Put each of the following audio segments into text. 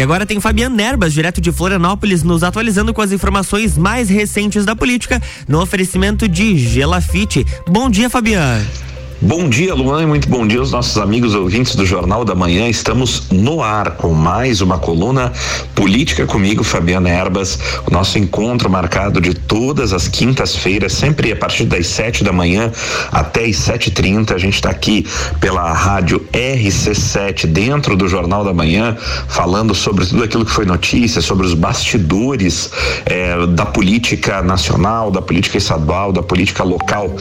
E agora tem Fabiano Nerbas, direto de Florianópolis, nos atualizando com as informações mais recentes da política, no oferecimento de Gelafite. Bom dia, Fabiano. Bom dia, Luan, e muito bom dia aos nossos amigos ouvintes do Jornal da Manhã. Estamos no ar com mais uma coluna Política comigo, Fabiana Erbas. O nosso encontro marcado de todas as quintas-feiras, sempre a partir das sete da manhã até as sete trinta. A gente está aqui pela rádio RC7, dentro do Jornal da Manhã, falando sobre tudo aquilo que foi notícia, sobre os bastidores eh, da política nacional, da política estadual, da política local.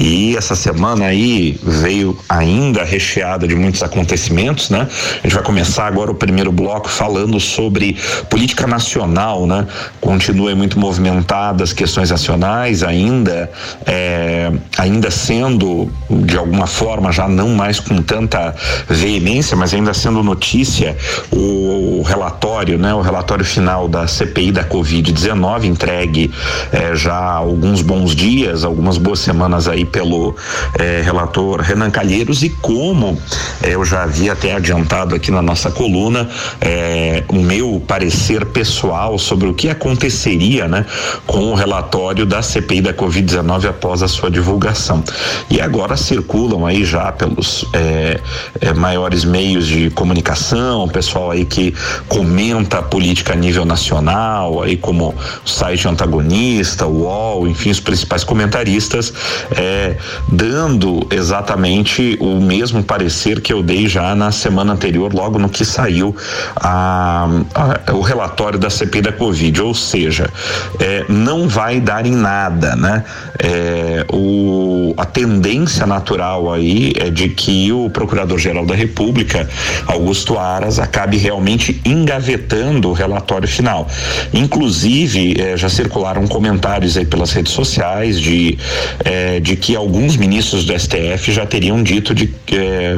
E essa semana aí veio ainda recheada de muitos acontecimentos, né? A gente vai começar agora o primeiro bloco falando sobre política nacional, né? Continua muito movimentada as questões nacionais, ainda é, ainda sendo de alguma forma já não mais com tanta veemência, mas ainda sendo notícia o, o relatório, né? O relatório final da CPI da Covid-19 entregue é, já há alguns bons dias, algumas boas semanas aí pelo é, relatório relator Renan Calheiros e como eh, eu já havia até adiantado aqui na nossa coluna eh, o meu parecer pessoal sobre o que aconteceria, né, com o relatório da CPI da Covid-19 após a sua divulgação. E agora circulam aí já pelos eh, maiores meios de comunicação, o pessoal aí que comenta a política a nível nacional, aí como o site antagonista, o UOL, enfim, os principais comentaristas, dando exatamente o mesmo parecer que eu dei já na semana anterior, logo no que saiu a, a, o relatório da CPI da Covid, ou seja, é, não vai dar em nada, né? É, o, a tendência natural aí é de que o Procurador-Geral da República, Augusto Aras, acabe realmente engavetando o relatório final. Inclusive, é, já circularam comentários aí pelas redes sociais de, é, de que alguns ministros do STF STF já teriam dito de é,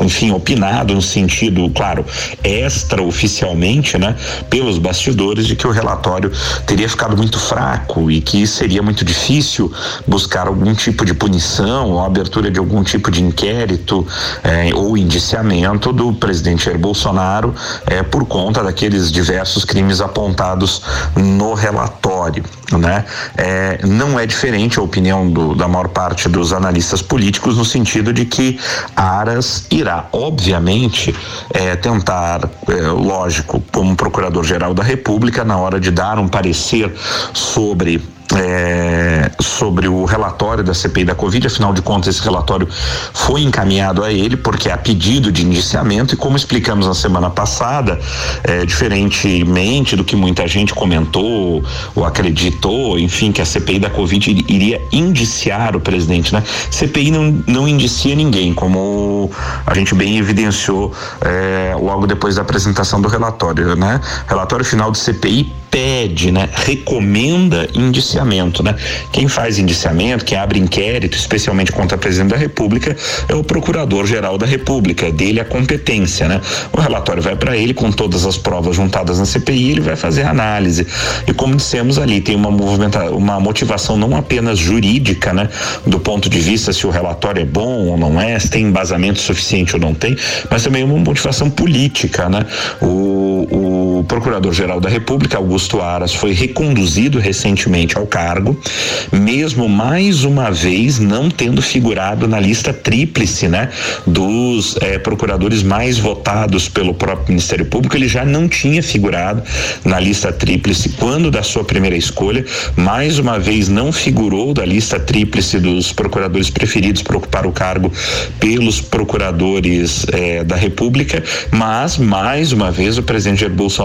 enfim, opinado no sentido, claro, extraoficialmente, né, pelos bastidores de que o relatório teria ficado muito fraco e que seria muito difícil buscar algum tipo de punição ou abertura de algum tipo de inquérito eh, ou indiciamento do presidente Jair Bolsonaro eh, por conta daqueles diversos crimes apontados no relatório, né? Eh, não é diferente a opinião do, da maior parte dos analistas políticos no sentido de que Aras irá obviamente, é, tentar, é, lógico, como Procurador-Geral da República, na hora de dar um parecer sobre é, sobre o relatório da CPI da Covid, afinal de contas, esse relatório foi encaminhado a ele, porque é pedido de indiciamento, e como explicamos na semana passada, é, diferentemente do que muita gente comentou ou acreditou, enfim, que a CPI da Covid iria indiciar o presidente, né? CPI não, não indicia ninguém, como a gente bem evidenciou é, logo depois da apresentação do relatório, né? Relatório final do CPI pede, né? Recomenda indiciamento, né? Quem faz indiciamento, quem abre inquérito, especialmente contra o presidente da República, é o Procurador-Geral da República, é dele a competência, né? O relatório vai para ele com todas as provas juntadas na CPI, ele vai fazer análise. E como dissemos ali, tem uma movimenta, uma motivação não apenas jurídica, né? Do ponto de vista se o relatório é bom ou não é, se tem embasamento suficiente ou não tem, mas também uma motivação política, né? O, o Procurador-Geral da República, Augusto Augusto Aras foi reconduzido recentemente ao cargo, mesmo mais uma vez não tendo figurado na lista tríplice, né, dos eh, procuradores mais votados pelo próprio Ministério Público. Ele já não tinha figurado na lista tríplice quando da sua primeira escolha, mais uma vez não figurou da lista tríplice dos procuradores preferidos para ocupar o cargo pelos procuradores eh, da República, mas mais uma vez o presidente Jair Bolsonaro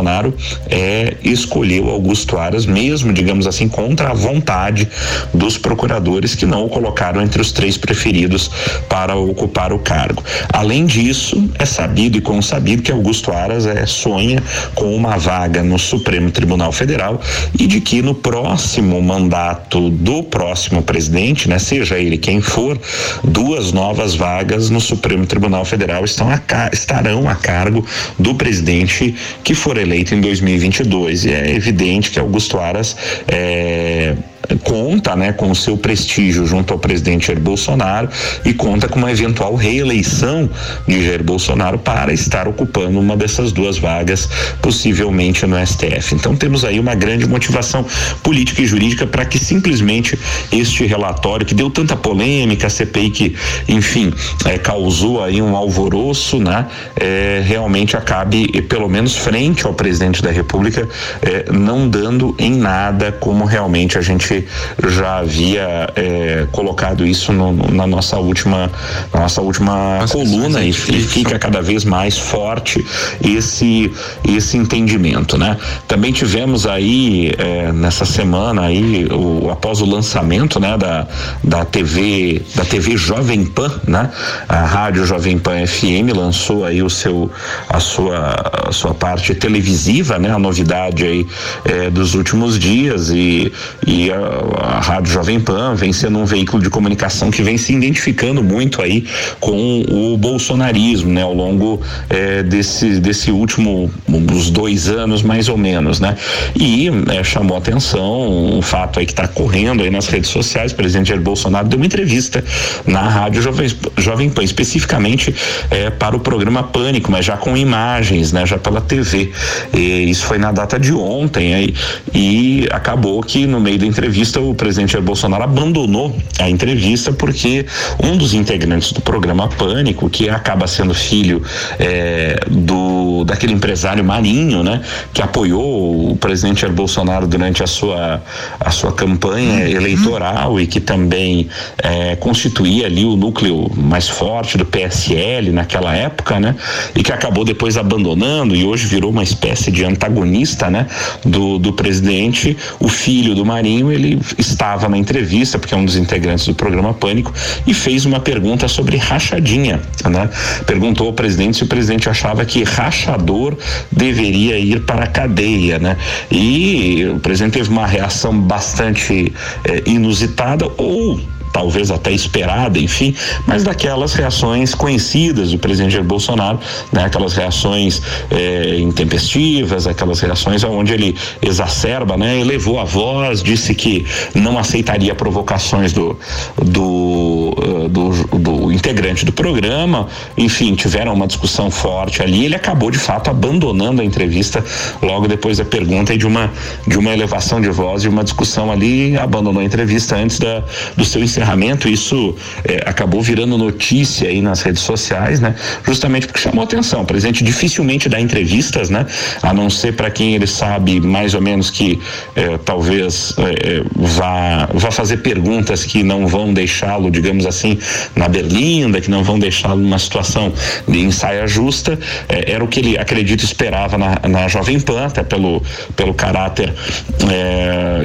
é escolheu escolheu Augusto Aras, mesmo, digamos assim, contra a vontade dos procuradores que não o colocaram entre os três preferidos para ocupar o cargo. Além disso, é sabido e consabido que Augusto Aras é, sonha com uma vaga no Supremo Tribunal Federal e de que no próximo mandato do próximo presidente, né, seja ele quem for, duas novas vagas no Supremo Tribunal Federal estão a, estarão a cargo do presidente que for eleito em 2022. E é evidente que Augusto Aras é, conta, né, com o seu prestígio junto ao presidente Jair Bolsonaro e conta com uma eventual reeleição de Jair Bolsonaro para estar ocupando uma dessas duas vagas, possivelmente no STF. Então temos aí uma grande motivação política e jurídica para que simplesmente este relatório que deu tanta polêmica, a CPI que, enfim, é, causou aí um alvoroço, né, é, realmente acabe, pelo menos frente ao presidente da República, é, não dando em nada como realmente a gente já havia é, colocado isso no, na nossa última, na nossa última Nossa, coluna e, e fica cada vez mais forte esse esse entendimento, né? Também tivemos aí é, nessa semana aí o, após o lançamento, né, da da TV da TV Jovem Pan, né? A rádio Jovem Pan FM lançou aí o seu a sua a sua parte televisiva, né? A novidade aí é, dos últimos dias e e a, a rádio Jovem Pan vem sendo um veículo de comunicação que vem se identificando muito aí com o bolsonarismo, né, ao longo eh, desse desse último uns dois anos mais ou menos, né, e eh, chamou atenção um fato aí que está correndo aí nas redes sociais. O presidente Jair Bolsonaro deu uma entrevista na rádio Jovem, Jovem Pan, especificamente eh, para o programa Pânico, mas já com imagens, né, já pela TV. E isso foi na data de ontem aí e acabou que no meio da entrevista o presidente Jair Bolsonaro abandonou a entrevista porque um dos integrantes do programa Pânico, que acaba sendo filho é, do daquele empresário Marinho, né, que apoiou o presidente Jair Bolsonaro durante a sua a sua campanha uhum. eleitoral e que também é, constituía ali o núcleo mais forte do PSL naquela época, né, e que acabou depois abandonando e hoje virou uma espécie de antagonista, né, do, do presidente. O filho do Marinho ele estava na entrevista porque é um dos integrantes do programa Pânico e fez uma pergunta sobre rachadinha, né? Perguntou ao presidente se o presidente achava que rachador deveria ir para a cadeia, né? E o presidente teve uma reação bastante eh, inusitada ou talvez até esperada, enfim, mas daquelas reações conhecidas do presidente Jair Bolsonaro, né? aquelas reações eh, intempestivas, aquelas reações onde ele exacerba, né? elevou a voz, disse que não aceitaria provocações do, do, uh, do, do integrante do programa, enfim, tiveram uma discussão forte ali. Ele acabou de fato abandonando a entrevista logo depois da pergunta e de uma, de uma elevação de voz, de uma discussão ali, abandonou a entrevista antes da, do seu encerramento encerramento, isso é, acabou virando notícia aí nas redes sociais, né? Justamente porque chamou atenção. O presidente dificilmente dá entrevistas, né? A não ser para quem ele sabe mais ou menos que é, talvez é, vá, vá fazer perguntas que não vão deixá-lo, digamos assim, na berlinda, que não vão deixá-lo numa situação de ensaia justa. era o que ele, acredito, esperava na, na Jovem Pan, até pelo, pelo caráter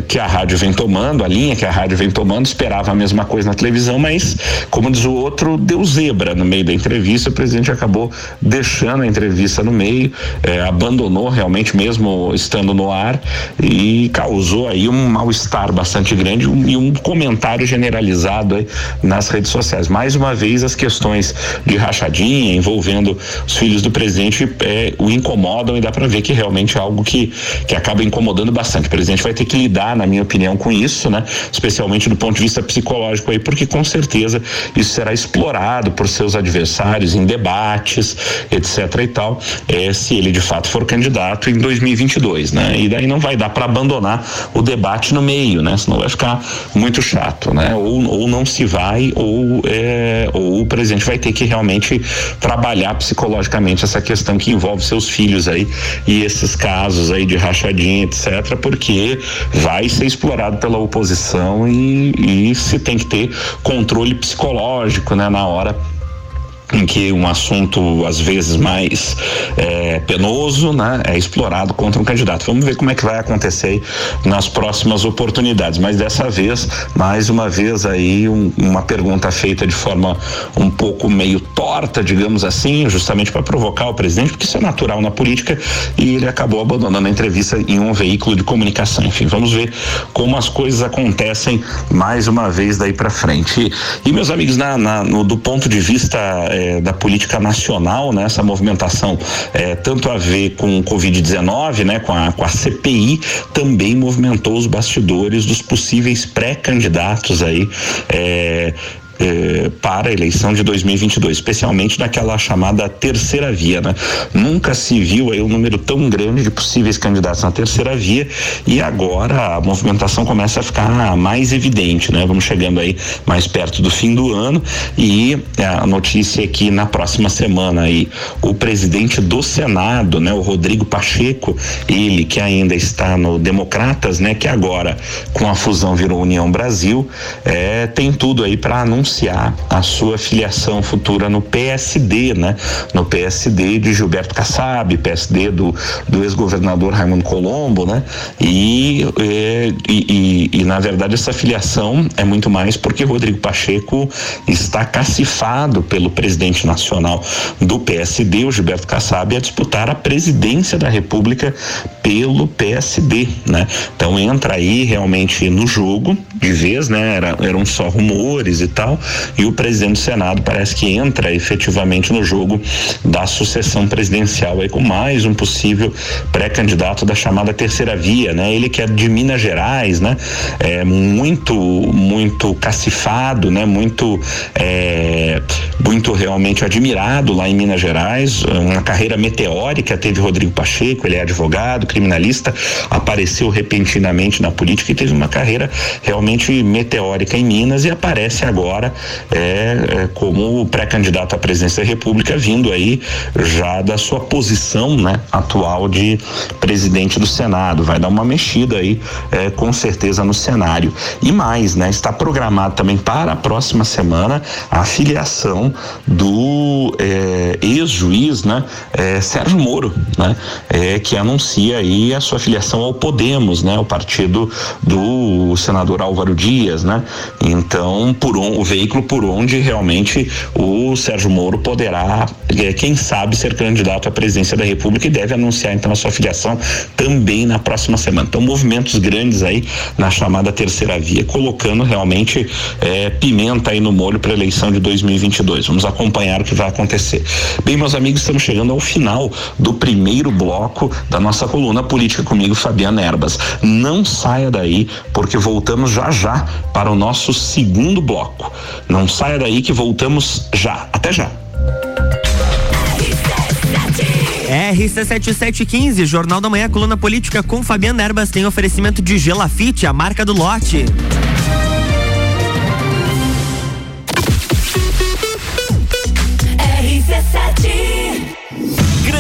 que a rádio vem tomando, a linha que a rádio vem tomando, esperava a mesma coisa na televisão, mas, como diz o outro, deu zebra no meio da entrevista. O presidente acabou deixando a entrevista no meio, eh, abandonou realmente, mesmo estando no ar, e causou aí um mal-estar bastante grande um, e um comentário generalizado aí nas redes sociais. Mais uma vez, as questões de rachadinha envolvendo os filhos do presidente eh, o incomodam e dá para ver que realmente é algo que, que acaba incomodando bastante. O presidente vai ter que lidar, na minha opinião, com isso, né? Especialmente do ponto de vista psicológico ideológico aí, porque com certeza isso será explorado por seus adversários em debates, etc e tal, é, se ele de fato for candidato em 2022, né? E daí não vai dar para abandonar o debate no meio, né? Senão vai ficar muito chato, né? Ou, ou não se vai, ou, é, ou o presidente vai ter que realmente trabalhar psicologicamente essa questão que envolve seus filhos aí e esses casos aí de rachadinha, etc, porque vai ser explorado pela oposição e, e se tem que ter controle psicológico, né, na hora em que um assunto às vezes mais é, penoso, né, é explorado contra um candidato. Vamos ver como é que vai acontecer nas próximas oportunidades. Mas dessa vez, mais uma vez aí um, uma pergunta feita de forma um pouco meio torta, digamos assim, justamente para provocar o presidente, porque isso é natural na política e ele acabou abandonando a entrevista em um veículo de comunicação. Enfim, vamos ver como as coisas acontecem mais uma vez daí para frente. E, meus amigos, na, na no, do ponto de vista é, da política nacional, né? Essa movimentação é, tanto a ver com o Covid-19, né? Com a, com a CPI, também movimentou os bastidores dos possíveis pré-candidatos aí é, eh, para a eleição de 2022, especialmente naquela chamada terceira via, né? Nunca se viu aí um número tão grande de possíveis candidatos na terceira via e agora a movimentação começa a ficar mais evidente, né? Vamos chegando aí mais perto do fim do ano e a notícia é que na próxima semana aí o presidente do Senado, né, o Rodrigo Pacheco, ele que ainda está no Democratas, né, que agora com a fusão virou União Brasil, é, tem tudo aí para anunciar anunciar a sua filiação futura no PSD, né? No PSD de Gilberto Kassab, PSD do, do ex-governador Raimundo Colombo, né? E, é, e, e, e, na verdade essa filiação é muito mais porque Rodrigo Pacheco está cacifado pelo presidente nacional do PSD, o Gilberto Kassab, a disputar a presidência da República pelo PSD, né? Então entra aí realmente no jogo de vez, né? Era, eram só rumores e tal, e o presidente do Senado parece que entra efetivamente no jogo da sucessão presidencial aí com mais um possível pré-candidato da chamada terceira via, né? Ele que é de Minas Gerais, né? É muito, muito cacifado, né? Muito, é, muito realmente admirado lá em Minas Gerais, uma carreira meteórica teve Rodrigo Pacheco, ele é advogado, criminalista, apareceu repentinamente na política e teve uma carreira realmente meteórica em Minas e aparece agora é, é como pré-candidato à presidência da República, vindo aí já da sua posição né, atual de presidente do Senado. Vai dar uma mexida aí, é, com certeza, no cenário. E mais, né? Está programado também para a próxima semana a filiação do é, ex-juiz, né? É, Sérgio Moro, né? É, que anuncia aí a sua filiação ao Podemos, né? O partido do senador Álvaro Dias, né? Então, por um, o veículo por onde realmente o Sérgio Moro poderá, é, quem sabe, ser candidato à presidência da República e deve anunciar então a sua filiação também na próxima semana. Então, movimentos grandes aí na chamada terceira via, colocando realmente é, pimenta aí no molho para a eleição de 2022. Vamos acompanhar o que vai acontecer. Bem, meus amigos, estamos chegando ao final do primeiro bloco da nossa coluna política comigo, Fabiana Erbas. Não saia daí, porque voltamos já já para o nosso segundo bloco. Não saia daí que voltamos já. Até já. RC7715, Jornal da Manhã, coluna política com Fabiana Erbas, tem oferecimento de Gelafite, a marca do lote.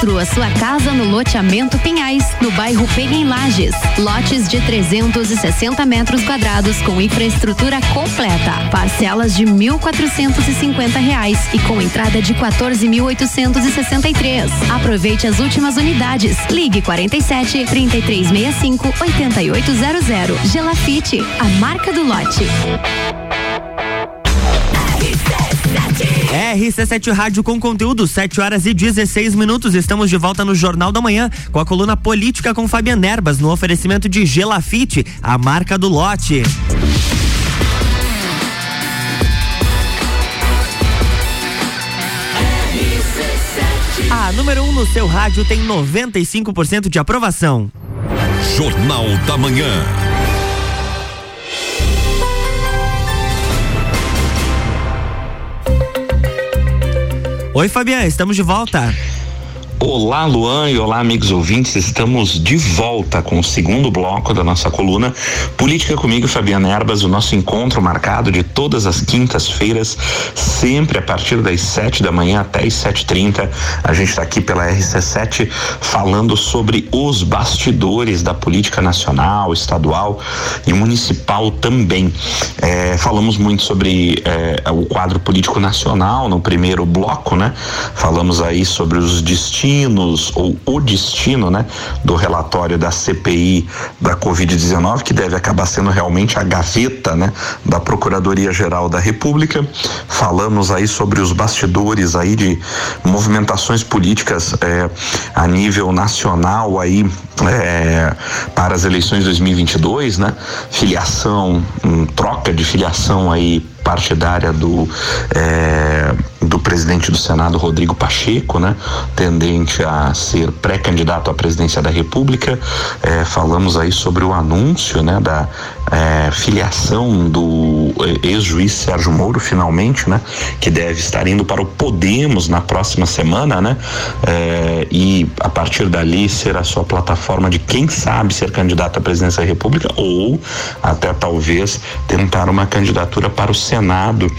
Construa sua casa no loteamento Pinhais, no bairro Pega em Lages. Lotes de 360 metros quadrados com infraestrutura completa. Parcelas de 1.450 reais e com entrada de 14.863. Aproveite as últimas unidades. Ligue 47 3365 8800. Gelafite, a marca do lote. RC7 Rádio com conteúdo, 7 horas e 16 minutos. Estamos de volta no Jornal da Manhã com a coluna política com Fabiana Erbas no oferecimento de Gelafite, a marca do lote. A número 1 um no seu rádio tem 95% de aprovação. Jornal da Manhã. Oi, Fabiana, estamos de volta. Olá, Luan e olá, amigos ouvintes. Estamos de volta com o segundo bloco da nossa coluna Política comigo, Fabiana Erbas, o nosso encontro marcado de todas as quintas-feiras, sempre a partir das sete da manhã até as sete trinta. A gente está aqui pela RC7 falando sobre os bastidores da política nacional, estadual e municipal também. É, falamos muito sobre é, o quadro político nacional no primeiro bloco, né? Falamos aí sobre os destinos destinos ou o destino, né, do relatório da CPI da Covid-19, que deve acabar sendo realmente a gaveta, né, da Procuradoria Geral da República. Falamos aí sobre os bastidores aí de movimentações políticas eh, a nível nacional aí eh, para as eleições de 2022, né? Filiação, um, troca de filiação aí partidária do é, do presidente do Senado Rodrigo Pacheco, né, tendente a ser pré-candidato à presidência da República. É, falamos aí sobre o anúncio, né, da é, filiação do ex-juiz Sérgio Moro, finalmente, né, que deve estar indo para o Podemos na próxima semana, né, e a partir dali ser a sua plataforma de quem sabe ser candidato à presidência da República ou até talvez tentar uma candidatura para o Senado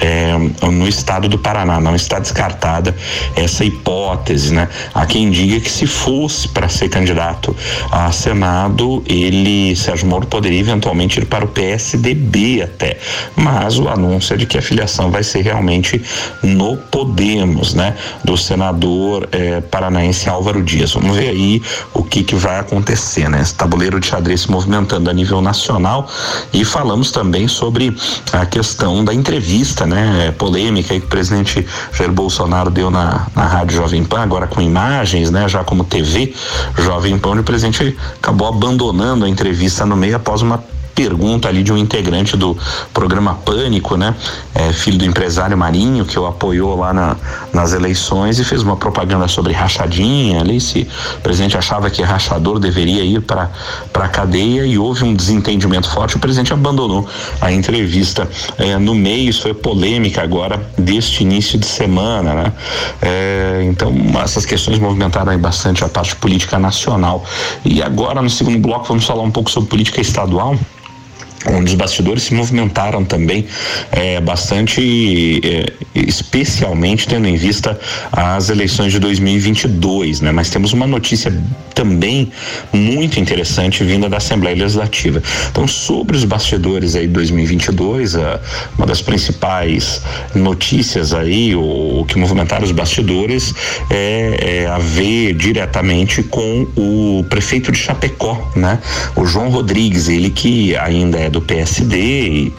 é, no estado do Paraná. Não está descartada essa hipótese, né? Há quem diga que se fosse para ser candidato a Senado, ele, Sérgio Moro, poderia eventualmente ir para o PSDB até. Mas o anúncio é de que a filiação vai ser realmente no Podemos, né? Do senador eh, paranaense Álvaro Dias. Vamos ver aí o que, que vai acontecer, né? Esse tabuleiro de xadrez se movimentando a nível nacional e falamos também sobre a questão da entrevista, né, polêmica que o presidente Jair Bolsonaro deu na, na Rádio Jovem Pan, agora com imagens, né, já como TV Jovem Pan, onde o presidente acabou abandonando a entrevista no meio após uma pergunta ali de um integrante do programa Pânico, né? É, filho do empresário Marinho, que o apoiou lá na, nas eleições e fez uma propaganda sobre rachadinha ali, se o presidente achava que rachador deveria ir para a cadeia e houve um desentendimento forte, o presidente abandonou a entrevista é, no meio, isso foi polêmica agora deste início de semana, né? É, então, essas questões movimentaram aí bastante a parte política nacional. E agora, no segundo bloco, vamos falar um pouco sobre política estadual onde os bastidores se movimentaram também é, bastante, é, especialmente tendo em vista as eleições de 2022, né? Mas temos uma notícia também muito interessante vinda da Assembleia Legislativa. Então, sobre os bastidores aí de 2022, a, uma das principais notícias aí, o, que movimentaram os bastidores é, é a ver diretamente com o prefeito de Chapecó, né? O João Rodrigues, ele que ainda é do PSD,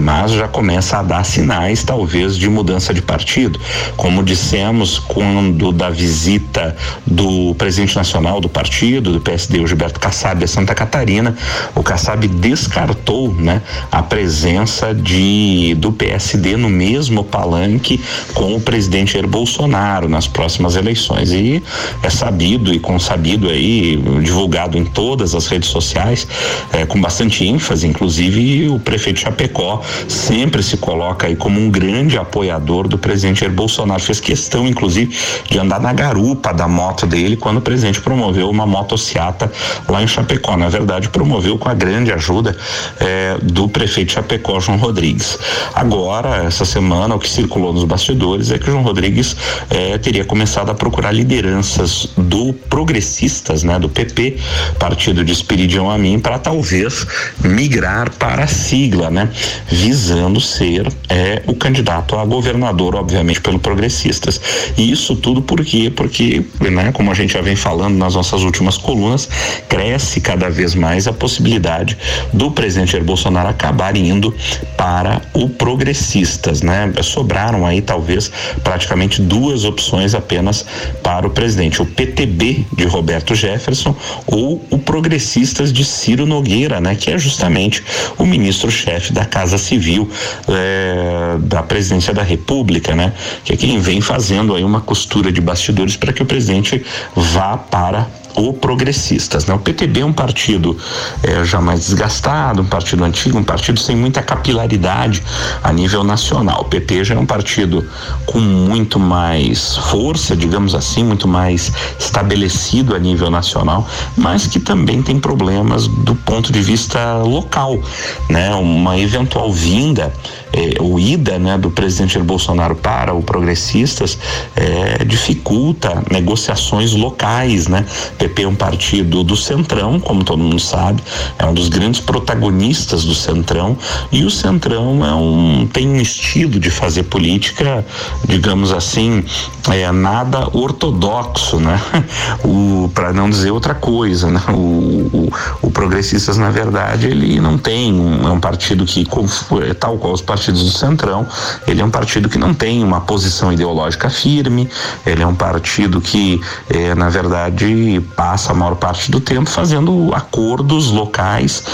mas já começa a dar sinais, talvez, de mudança de partido. Como dissemos, quando da visita do presidente nacional do partido, do PSD, o Gilberto Kassab, a Santa Catarina, o Kassab descartou né, a presença de, do PSD no mesmo palanque com o presidente Jair Bolsonaro nas próximas eleições. E é sabido e consabido aí, divulgado em todas as redes sociais, é, com bastante ênfase, inclusive o prefeito Chapecó sempre se coloca aí como um grande apoiador do presidente Jair Bolsonaro. Fez questão, inclusive, de andar na garupa da moto dele quando o presidente promoveu uma motociata lá em Chapecó. Na verdade, promoveu com a grande ajuda eh, do prefeito Chapecó, João Rodrigues. Agora, essa semana, o que circulou nos bastidores é que João Rodrigues eh, teria começado a procurar lideranças do progressistas, né, do PP, partido de Espiridião Amin, para talvez migrar para a sigla, né? Visando ser é, o candidato a governador, obviamente, pelo Progressistas. E isso tudo por quê? Porque, né, como a gente já vem falando nas nossas últimas colunas, cresce cada vez mais a possibilidade do presidente Jair Bolsonaro acabar indo para o Progressistas, né? Sobraram aí talvez praticamente duas opções apenas para o presidente, o PTB de Roberto Jefferson ou o Progressistas de Ciro Nogueira, né? Que é justamente o ministro-chefe da Casa Civil é, da Presidência da República, né? Que é quem vem fazendo aí uma costura de bastidores para que o presidente vá para ou progressistas. Né? O PTB é um partido é, já mais desgastado, um partido antigo, um partido sem muita capilaridade a nível nacional. O PT já é um partido com muito mais força, digamos assim, muito mais estabelecido a nível nacional, mas que também tem problemas do ponto de vista local, né? Uma eventual vinda eh, o ida né, do presidente Jair Bolsonaro para o Progressistas eh, dificulta negociações locais. Né? PP é um partido do Centrão, como todo mundo sabe, é um dos grandes protagonistas do Centrão, e o Centrão é um, tem um estilo de fazer política, digamos assim, é, nada ortodoxo, né? para não dizer outra coisa, né? O, o, o, Progressistas, na verdade, ele não tem um, é um partido que, é tal qual os partidos do Centrão, ele é um partido que não tem uma posição ideológica firme, ele é um partido que, é, na verdade, passa a maior parte do tempo fazendo acordos locais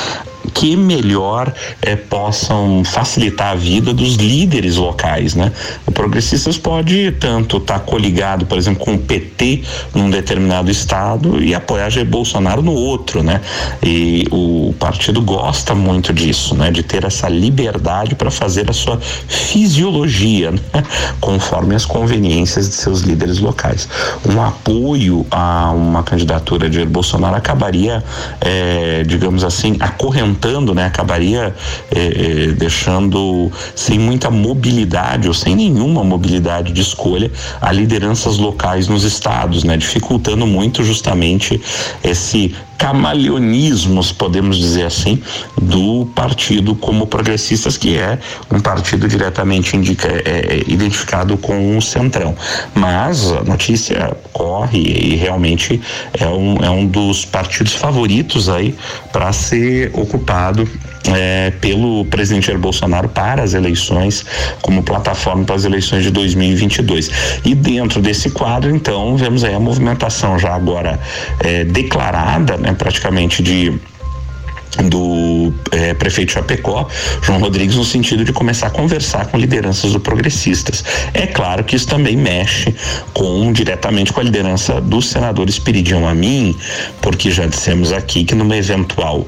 que melhor eh, possam facilitar a vida dos líderes locais, né? O Progressistas pode tanto estar tá coligado, por exemplo, com o PT num determinado estado e apoiar Jair Bolsonaro no outro, né? E o partido gosta muito disso, né? De ter essa liberdade para fazer a sua fisiologia, né? conforme as conveniências de seus líderes locais. Um apoio a uma candidatura de Jair Bolsonaro acabaria, eh, digamos assim, acorrentando né? Acabaria eh, eh, deixando sem muita mobilidade ou sem nenhuma mobilidade de escolha a lideranças locais nos estados, né? Dificultando muito justamente esse camaleonismos, podemos dizer assim, do partido como progressistas, que é um partido diretamente indica, é, é, identificado com o Centrão. Mas a notícia corre e realmente é um, é um dos partidos favoritos aí para ser ocupado é, pelo presidente Jair Bolsonaro para as eleições, como plataforma para as eleições de 2022. E dentro desse quadro, então, vemos aí a movimentação já agora é, declarada, né, praticamente de do é, prefeito Chapecó, João Rodrigues, no sentido de começar a conversar com lideranças do progressistas. É claro que isso também mexe com diretamente com a liderança do senador Espiridião Amin, porque já dissemos aqui que numa eventual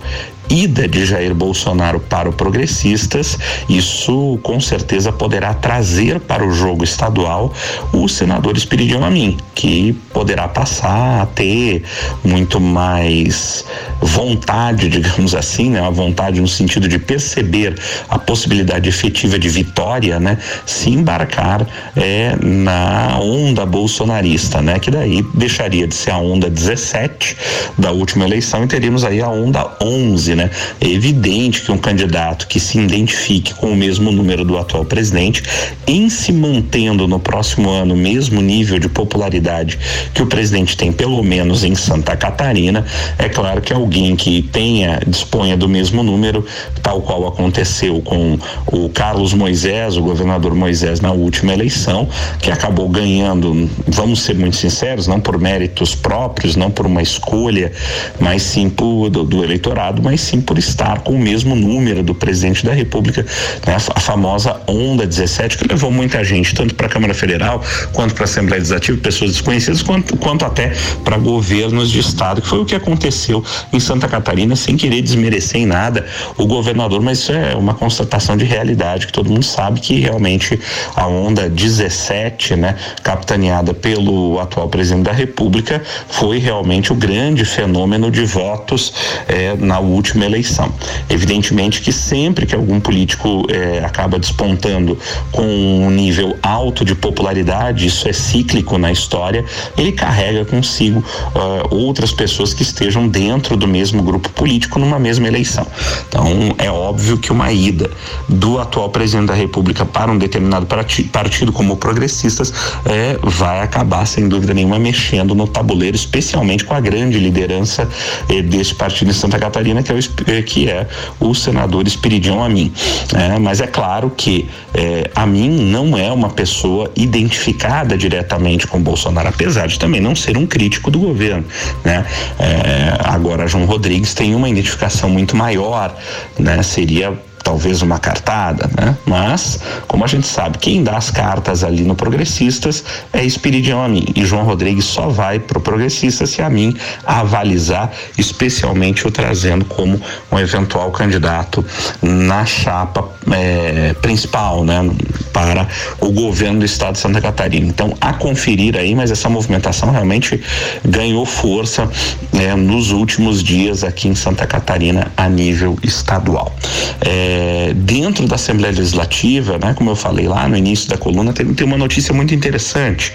ida de Jair Bolsonaro para o Progressistas, isso com certeza poderá trazer para o jogo estadual o senador Espiridião Amin, que poderá passar a ter muito mais vontade, digamos assim, né? Uma vontade no sentido de perceber a possibilidade efetiva de vitória, né? Se embarcar é, na onda bolsonarista, né? Que daí deixaria de ser a onda 17 da última eleição e teríamos aí a onda 11, né? Né? É evidente que um candidato que se identifique com o mesmo número do atual presidente, em se mantendo no próximo ano o mesmo nível de popularidade que o presidente tem, pelo menos em Santa Catarina, é claro que alguém que tenha, disponha do mesmo número, tal qual aconteceu com o Carlos Moisés, o governador Moisés, na última eleição, que acabou ganhando, vamos ser muito sinceros, não por méritos próprios, não por uma escolha, mas sim por, do, do eleitorado, mas sim por estar com o mesmo número do presidente da República, né? a famosa onda 17, que levou muita gente, tanto para a Câmara Federal quanto para a Assembleia Legislativa, pessoas desconhecidas, quanto, quanto até para governos de estado, que foi o que aconteceu em Santa Catarina, sem querer desmerecer em nada o governador, mas isso é uma constatação de realidade que todo mundo sabe que realmente a onda 17, né, capitaneada pelo atual presidente da República, foi realmente o grande fenômeno de votos eh, na última próxima eleição. Evidentemente que sempre que algum político eh, acaba despontando com um nível alto de popularidade, isso é cíclico na história, ele carrega consigo uh, outras pessoas que estejam dentro do mesmo grupo político numa mesma eleição. Então é óbvio que uma ida do atual presidente da República para um determinado partido como progressistas eh, vai acabar sem dúvida nenhuma mexendo no tabuleiro, especialmente com a grande liderança eh, desse partido em Santa Catarina, que é o que é o senador Espiridião Amin. É, mas é claro que é, Amin não é uma pessoa identificada diretamente com Bolsonaro, apesar de também não ser um crítico do governo. Né? É, agora, João Rodrigues tem uma identificação muito maior, né? seria talvez uma cartada, né? Mas, como a gente sabe, quem dá as cartas ali no Progressistas é Espiridião Amin. E João Rodrigues só vai pro Progressistas se a mim avalizar, especialmente o trazendo como um eventual candidato na chapa é, principal, né? para o governo do estado de Santa Catarina. Então, a conferir aí, mas essa movimentação realmente ganhou força é, nos últimos dias aqui em Santa Catarina a nível estadual. É, dentro da Assembleia Legislativa, né, como eu falei lá no início da coluna, tem, tem uma notícia muito interessante.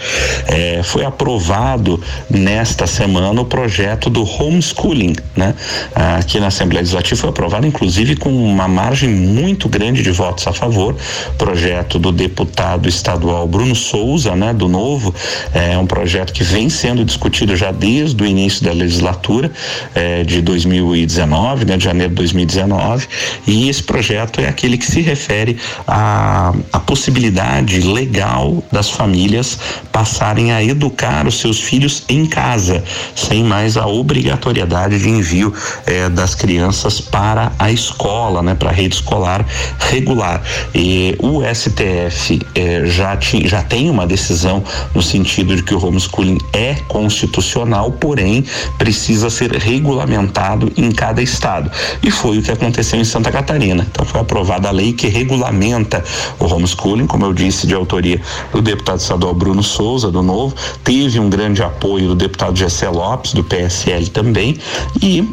É, foi aprovado nesta semana o projeto do homeschooling, né? Aqui na Assembleia Legislativa foi aprovado, inclusive, com uma margem muito grande de votos a favor. Projeto do deputado estadual Bruno Souza, né? Do Novo, é um projeto que vem sendo discutido já desde o início da legislatura é, de 2019, né? De janeiro de 2019, e esse projeto é aquele que se refere à, à possibilidade legal das famílias passarem a educar os seus filhos em casa, sem mais a obrigatoriedade de envio eh, das crianças para a escola, né, para a rede escolar regular. E o STF eh, já, ti, já tem uma decisão no sentido de que o homeschooling é constitucional, porém precisa ser regulamentado em cada estado. E foi o que aconteceu em Santa Catarina. Então foi aprovada a lei que regulamenta o homeschooling, como eu disse, de autoria do deputado estadual Bruno Souza, do Novo, teve um grande apoio do deputado Gessé Lopes, do PSL também, e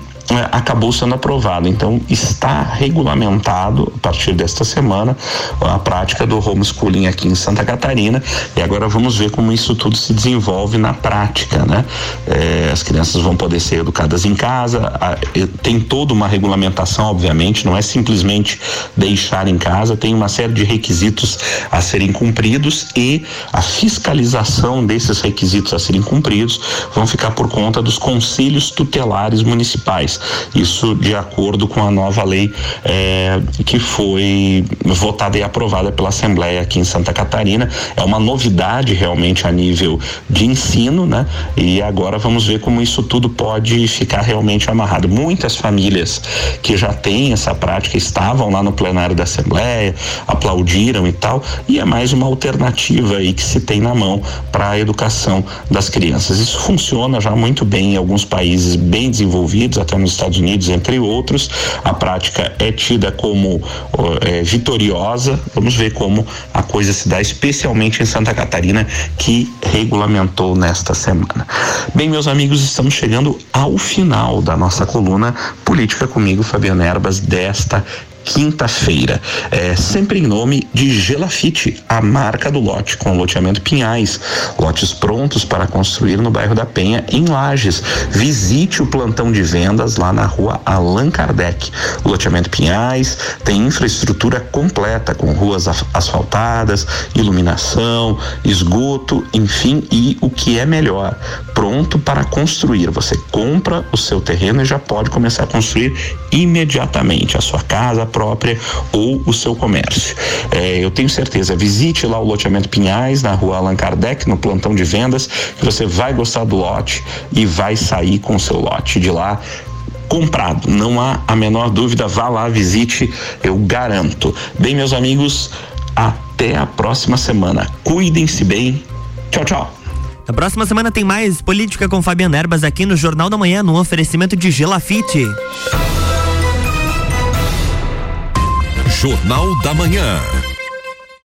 acabou sendo aprovado. Então, está regulamentado a partir desta semana a prática do homeschooling aqui em Santa Catarina. E agora vamos ver como isso tudo se desenvolve na prática, né? É, as crianças vão poder ser educadas em casa. A, tem toda uma regulamentação, obviamente, não é simplesmente deixar em casa. Tem uma série de requisitos a serem cumpridos e a fiscalização desses requisitos a serem cumpridos vão ficar por conta dos conselhos tutelares municipais. Isso de acordo com a nova lei é, que foi votada e aprovada pela Assembleia aqui em Santa Catarina. É uma novidade realmente a nível de ensino, né? E agora vamos ver como isso tudo pode ficar realmente amarrado. Muitas famílias que já têm essa prática estavam lá no plenário da Assembleia, aplaudiram e tal, e é mais uma alternativa aí que se tem na mão para a educação das crianças. Isso funciona já muito bem em alguns países bem desenvolvidos, até nos Estados Unidos, entre outros. A prática é tida como é, vitoriosa. Vamos ver como a coisa se dá, especialmente em Santa Catarina, que regulamentou nesta semana. Bem, meus amigos, estamos chegando ao final da nossa coluna Política comigo, Fabiano Erbas, desta quinta-feira. É, sempre em nome de Gelafite, a marca do lote, com loteamento Pinhais. Lotes prontos para construir no bairro da Penha, em Lages. Visite o plantão de vendas lá na rua Allan Kardec. O loteamento Pinhais tem infraestrutura completa, com ruas asfaltadas, iluminação, esgoto, enfim, e o que é melhor, pronto para construir. Você compra o seu terreno e já pode começar a construir imediatamente a sua casa, própria ou o seu comércio. É, eu tenho certeza, visite lá o loteamento Pinhais, na rua Allan Kardec, no plantão de vendas, que você vai gostar do lote e vai sair com o seu lote de lá comprado. Não há a menor dúvida, vá lá, visite, eu garanto. Bem, meus amigos, até a próxima semana. Cuidem-se bem. Tchau, tchau. Na próxima semana tem mais Política com Fabiano Erbas aqui no Jornal da Manhã, no oferecimento de Gelafite. Jornal da Manhã.